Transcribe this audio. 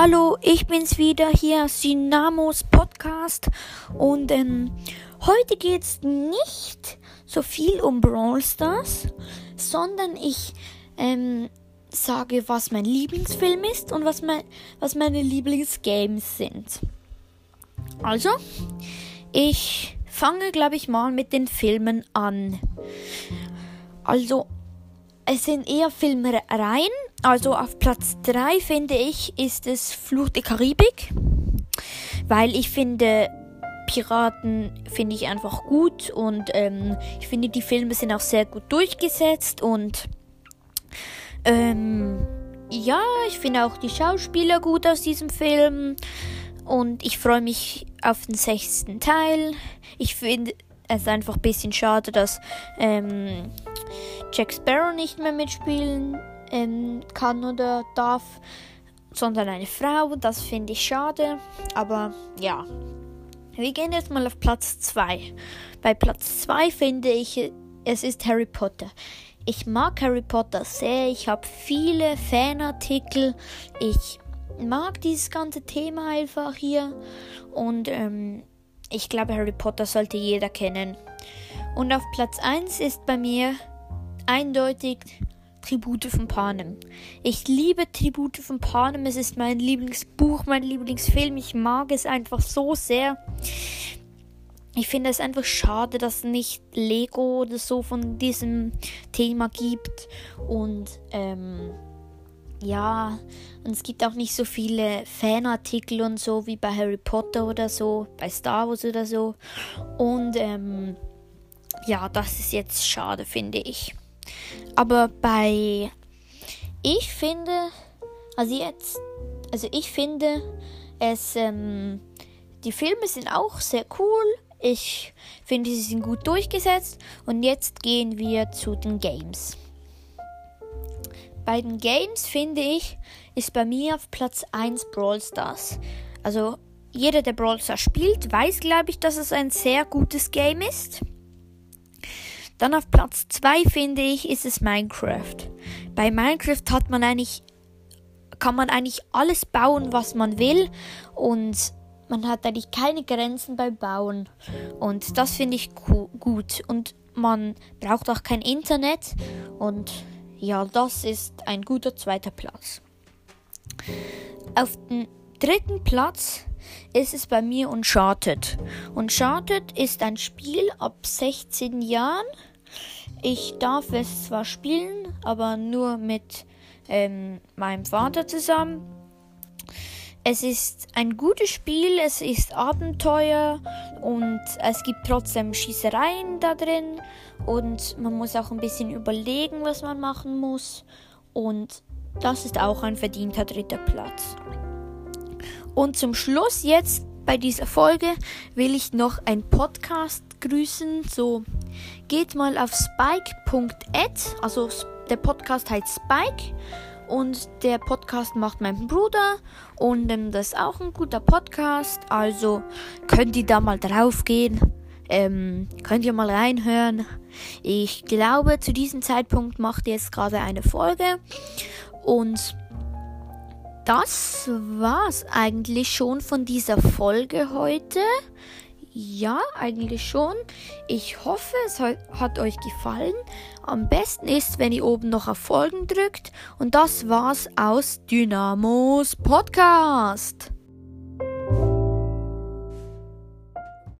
Hallo, ich bin's wieder hier, Synamos Podcast. Und ähm, heute geht's nicht so viel um Brawl Stars, sondern ich ähm, sage, was mein Lieblingsfilm ist und was, mein, was meine Lieblingsgames sind. Also, ich fange, glaube ich, mal mit den Filmen an. Also, es sind eher Filmereien. Also auf Platz 3 finde ich, ist es Fluch der Karibik. Weil ich finde, Piraten finde ich einfach gut und ähm, ich finde, die Filme sind auch sehr gut durchgesetzt und ähm, ja, ich finde auch die Schauspieler gut aus diesem Film und ich freue mich auf den sechsten Teil. Ich finde es einfach ein bisschen schade, dass ähm, Jack Sparrow nicht mehr mitspielen ähm, kann oder darf, sondern eine Frau. Das finde ich schade. Aber ja. Wir gehen jetzt mal auf Platz 2. Bei Platz 2 finde ich, es ist Harry Potter. Ich mag Harry Potter sehr. Ich habe viele Fanartikel. Ich mag dieses ganze Thema einfach hier. Und ähm, ich glaube, Harry Potter sollte jeder kennen. Und auf Platz 1 ist bei mir eindeutig Tribute von Panem. Ich liebe Tribute von Panem. Es ist mein Lieblingsbuch, mein Lieblingsfilm. Ich mag es einfach so sehr. Ich finde es einfach schade, dass es nicht Lego oder so von diesem Thema gibt. Und ähm, ja, und es gibt auch nicht so viele Fanartikel und so wie bei Harry Potter oder so, bei Star Wars oder so. Und ähm, ja, das ist jetzt schade, finde ich. Aber bei. Ich finde. Also jetzt. Also ich finde es. Ähm, die Filme sind auch sehr cool. Ich finde, sie sind gut durchgesetzt. Und jetzt gehen wir zu den Games. Bei den Games finde ich, ist bei mir auf Platz 1 Brawl Stars. Also jeder, der Brawl Stars spielt, weiß, glaube ich, dass es ein sehr gutes Game ist. Dann auf Platz 2 finde ich, ist es Minecraft. Bei Minecraft hat man eigentlich, kann man eigentlich alles bauen, was man will und man hat eigentlich keine Grenzen beim Bauen. Und das finde ich gut. Und man braucht auch kein Internet. Und ja, das ist ein guter zweiter Platz. Auf dem dritten Platz ist es bei mir Uncharted. Uncharted ist ein Spiel ab 16 Jahren. Ich darf es zwar spielen, aber nur mit ähm, meinem Vater zusammen. Es ist ein gutes Spiel, es ist Abenteuer und es gibt trotzdem Schießereien da drin und man muss auch ein bisschen überlegen, was man machen muss und das ist auch ein verdienter dritter Platz. Und zum Schluss jetzt bei dieser Folge will ich noch einen Podcast grüßen. So geht mal auf spike.at, also der Podcast heißt Spike und der Podcast macht mein Bruder und ähm, das ist auch ein guter Podcast. Also könnt ihr da mal drauf gehen. Ähm, könnt ihr mal reinhören. Ich glaube, zu diesem Zeitpunkt macht ihr jetzt gerade eine Folge. Und das war's eigentlich schon von dieser Folge heute. Ja, eigentlich schon. Ich hoffe, es hat euch gefallen. Am besten ist, wenn ihr oben noch auf Folgen drückt. Und das war's aus Dynamos Podcast.